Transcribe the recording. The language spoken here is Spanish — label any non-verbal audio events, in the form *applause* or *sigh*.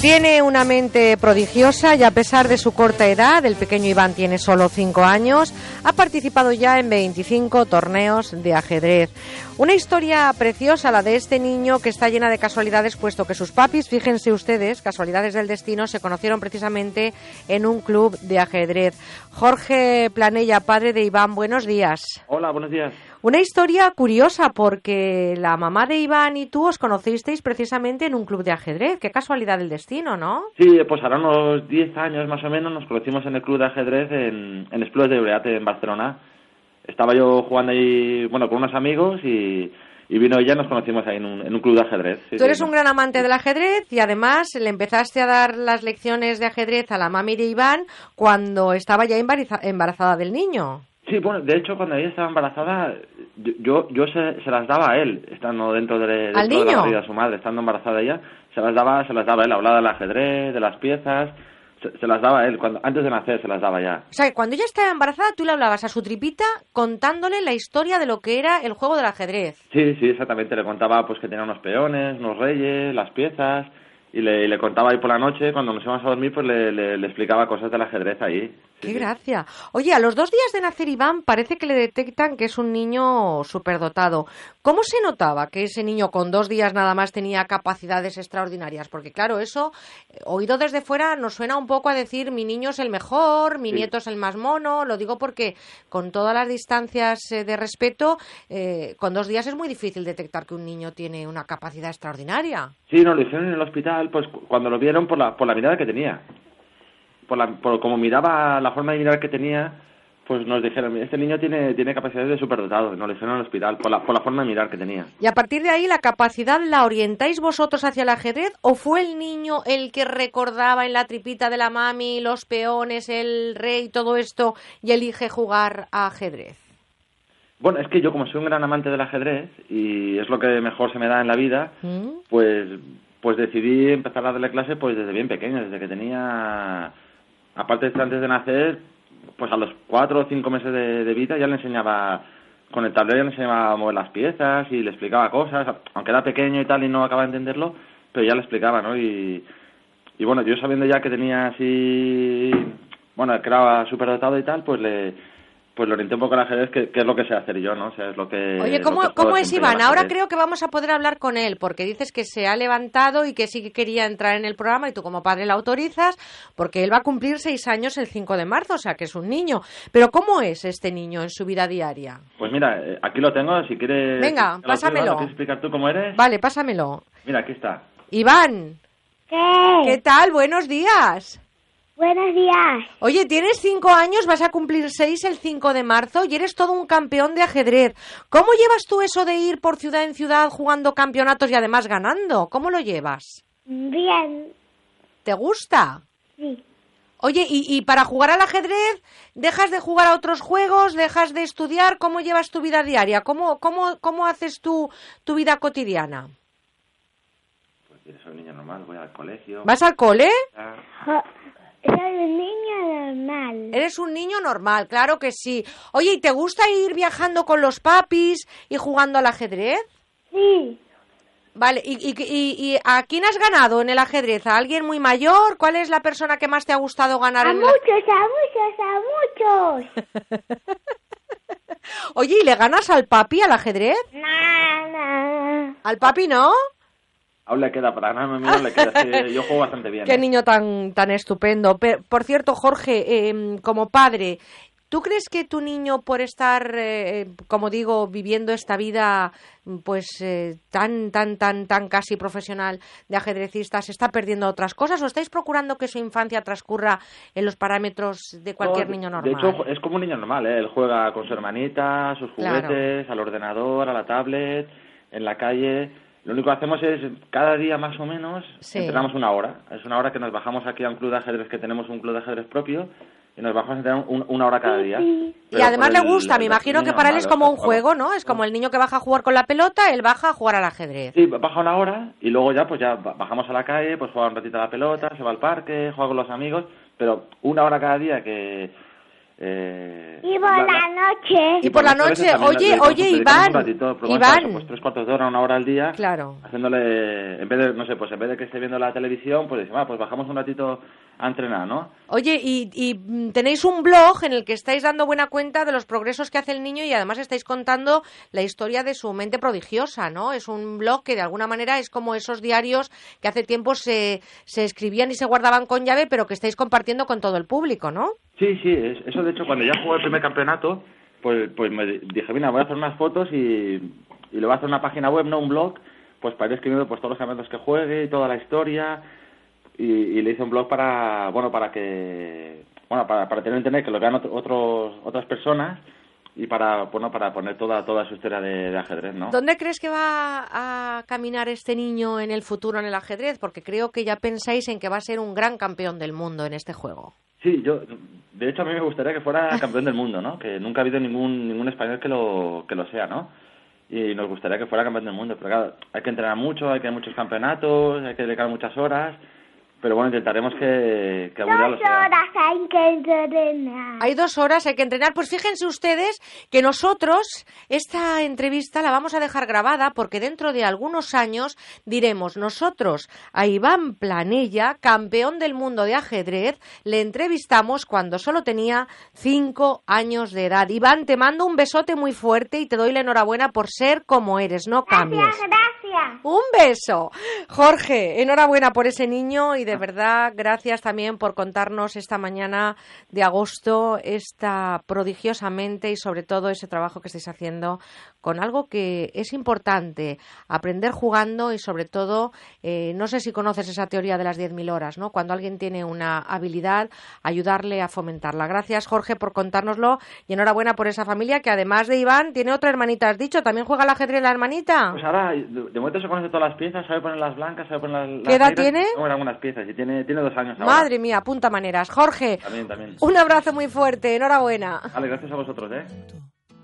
Tiene una mente prodigiosa y a pesar de su corta edad, el pequeño Iván tiene solo 5 años, ha participado ya en 25 torneos de ajedrez. Una historia preciosa la de este niño que está llena de casualidades, puesto que sus papis, fíjense ustedes, casualidades del destino, se conocieron precisamente en un club de ajedrez. Jorge Planella, padre de Iván, buenos días. Hola, buenos días. Una historia curiosa porque la mamá de Iván y tú os conocisteis precisamente en un club de ajedrez. Qué casualidad del destino, ¿no? Sí, pues ahora unos 10 años más o menos nos conocimos en el club de ajedrez en, en Esplugues de Ureate, en Barcelona. Estaba yo jugando ahí, bueno, con unos amigos y, y vino ella, nos conocimos ahí en un, en un club de ajedrez. Sí, Tú eres sí. un gran amante del ajedrez y además le empezaste a dar las lecciones de ajedrez a la mami de Iván cuando estaba ya embaraza- embarazada del niño. Sí, bueno, de hecho cuando ella estaba embarazada, yo, yo, se, se las daba a él, estando dentro de, dentro ¿Al de la barriga de su madre, estando embarazada ella, se las daba, se las daba a él, hablaba del ajedrez, de las piezas, se, se las daba a él, cuando, antes de nacer se las daba ya. O sea, que cuando ella estaba embarazada tú le hablabas a su tripita contándole la historia de lo que era el juego del ajedrez. Sí, sí, exactamente. Le contaba pues que tenía unos peones, unos reyes, las piezas y le, y le contaba ahí por la noche cuando nos íbamos a dormir pues le, le, le explicaba cosas del ajedrez ahí. ¡Qué gracia! Oye, a los dos días de nacer Iván parece que le detectan que es un niño superdotado. ¿Cómo se notaba que ese niño con dos días nada más tenía capacidades extraordinarias? Porque claro, eso, eh, oído desde fuera, nos suena un poco a decir mi niño es el mejor, mi Sí. nieto es el más mono. Lo digo porque con todas las distancias eh, de respeto, eh, con dos días es muy difícil detectar que un niño tiene una capacidad extraordinaria. Sí, nos lo hicieron en el hospital pues cu- cuando lo vieron por la, por la mirada que tenía. Por, la, por como miraba, la forma de mirar que tenía, pues nos dijeron, este niño tiene, tiene capacidades de superdotado. Nos lo hicieron el hospital por la, por la forma de mirar que tenía. Y a partir de ahí, ¿la capacidad la orientáis vosotros hacia el ajedrez o fue el niño el que recordaba en la tripita de la mami los peones, el rey, todo esto y elige jugar a ajedrez? Bueno, es que yo como soy un gran amante del ajedrez y es lo que mejor se me da en la vida, ¿Mm? pues pues decidí empezar a darle clase pues desde bien pequeño, desde que tenía, aparte de antes de nacer, pues a los cuatro o cinco meses de, vida ya le enseñaba, con el tablero ya le enseñaba a mover las piezas y le explicaba cosas, aunque era pequeño y tal y no acababa de entenderlo, pero ya le explicaba, ¿no? Y, y bueno, yo sabiendo ya que tenía así, bueno, que era superdotado y tal, pues le pues lo orienté un poco al ajedrez, que, que es lo que sé hacer yo, ¿no? O sea, es lo que... Oye, ¿cómo, que cómo es Iván? Ahora creo que vamos a poder hablar con él, porque dices que se ha levantado y que sí que quería entrar en el programa y tú como padre la autorizas, porque él va a cumplir seis años el 5 de marzo, o sea que es un niño. Pero ¿cómo es este niño en su vida diaria? Pues mira, eh, aquí lo tengo, si quieres... Venga, ¿te lo pásamelo. quieres explicar tú cómo eres? Vale, pásamelo. Mira, aquí está. Iván, ¿Qué? ¿qué tal? Buenos días. Buenos días. Oye, tienes cinco años, vas a cumplir seis el 5 de marzo y eres todo un campeón de ajedrez. ¿Cómo llevas tú eso de ir por ciudad en ciudad jugando campeonatos y además ganando? ¿Cómo lo llevas? Bien. ¿Te gusta? Sí. Oye, y, y para jugar al ajedrez, ¿dejas de jugar a otros juegos? ¿Dejas de estudiar? ¿Cómo llevas tu vida diaria? ¿Cómo, cómo, cómo haces tu, tu vida cotidiana? Pues yo soy un niño normal, voy al colegio. ¿Vas al cole? Ah, Soy un niño normal. Eres un niño normal, claro que sí. Oye, ¿y te gusta ir viajando con los papis y jugando al ajedrez? Sí. Vale, ¿y, y, y- y a quién has ganado en el ajedrez? ¿A alguien muy mayor? ¿Cuál es la persona que más te ha gustado ganar A en muchos, a muchos, a muchos. *laughs* Oye, ¿y le ganas al papi al ajedrez? Nada. ¿Al papi no? Aún le queda, para mío le queda. sí, yo juego bastante bien. *laughs* Qué ¿eh? niño tan, tan estupendo. Pe- por cierto, Jorge, eh, como padre, ¿tú crees que tu niño, por estar, eh, como digo, viviendo esta vida, pues eh, tan, tan, tan, tan casi profesional de ajedrecista, se está perdiendo otras cosas? ¿O estáis procurando que su infancia transcurra en los parámetros de cualquier No, niño normal? De hecho, es como un niño normal, ¿eh? Él juega con su hermanita, sus Claro. juguetes, al ordenador, a la tablet, en la calle. Lo único que hacemos es, cada día más o menos, Sí. entrenamos una hora. Es una hora que nos bajamos aquí a un club de ajedrez, que tenemos un club de ajedrez propio, y nos bajamos a entrenar un- una hora cada día. Sí. y además le el- gusta, me imagino que para él es como un juego, ¿no? Es como el niño que baja a jugar con la pelota, él baja a jugar al ajedrez. Sí, baja una hora y luego ya pues ya ba- bajamos a la calle, pues juega un ratito a la pelota, se va al parque, juega con los amigos, pero una hora cada día que Eh, Y por la noche. Y por la muchas noche, veces también oye, dedicamos- oye, Iván, ratito, Iván. eso, pues tres cuartos de hora, una hora al día, Claro. haciéndole, en vez de, no sé, pues en vez de que esté viendo la televisión, pues decimos, ah, pues bajamos un ratito a entrenar, ¿no? Oye, y, y, mm, tenéis un blog en el que estáis dando buena cuenta de los progresos que hace el niño y además estáis contando la historia de su mente prodigiosa, ¿no? Es un blog que de alguna manera es como esos diarios que hace tiempo se, se escribían y se guardaban con llave, pero que estáis compartiendo con todo el público, ¿no? Sí, sí, es- eso de hecho cuando ya jugué el primer campeonato, pues, pues me dije, mira, voy a hacer unas fotos y, y le voy a hacer una página web, no un blog, pues para ir escribiendo pues todos los campeonatos que juegue y toda la historia y, y le hice un blog para, bueno, para que, bueno, para, para tener internet que lo vean otro- otros, otras personas y para, bueno, para poner toda, toda su historia de, de ajedrez, ¿no? ¿Dónde crees que va a caminar este niño en el futuro en el ajedrez? Porque creo que ya pensáis en que va a ser un gran campeón del mundo en este juego. Sí, yo, de hecho a mí me gustaría que fuera campeón del mundo, ¿no? Que nunca ha habido ningún, ningún español que lo, que lo sea, ¿no? Y nos gustaría que fuera campeón del mundo, pero claro, hay que entrenar mucho, hay que a muchos campeonatos, hay que dedicar muchas horas, pero bueno, intentaremos que, que Dos sea. horas hay que entrenar. Hay dos horas, hay que entrenar. Pues fíjense ustedes que nosotros esta entrevista la vamos a dejar grabada porque dentro de algunos años diremos nosotros a Iván Planella, campeón del mundo de ajedrez, le entrevistamos cuando solo tenía cinco años de edad. Iván, te mando un besote muy fuerte y te doy la enhorabuena por ser como eres, no cambies. Gracias, gracias. Un beso. Jorge, enhorabuena por ese niño y de verdad gracias también por contarnos esta mañana de agosto esta prodigiosamente y sobre todo ese trabajo que estáis haciendo con algo que es importante, aprender jugando y sobre todo, eh, no sé si conoces esa teoría de las 10.000 horas, ¿no? Cuando alguien tiene una habilidad, ayudarle a fomentarla. Gracias Jorge por contárnoslo y enhorabuena por esa familia que además de Iván tiene otra hermanita, has dicho, ¿también juega al ajedrez la hermanita? Pues ahora, de, momento se conoce todas las piezas, sabe poner las blancas, sabe poner las, ¿Qué edad tiene? Algunas piezas, y tiene, tiene dos años ahora. Madre mía, punta maneras. Jorge, También, también. un abrazo muy fuerte, enhorabuena. Vale, gracias a vosotros, ¿eh?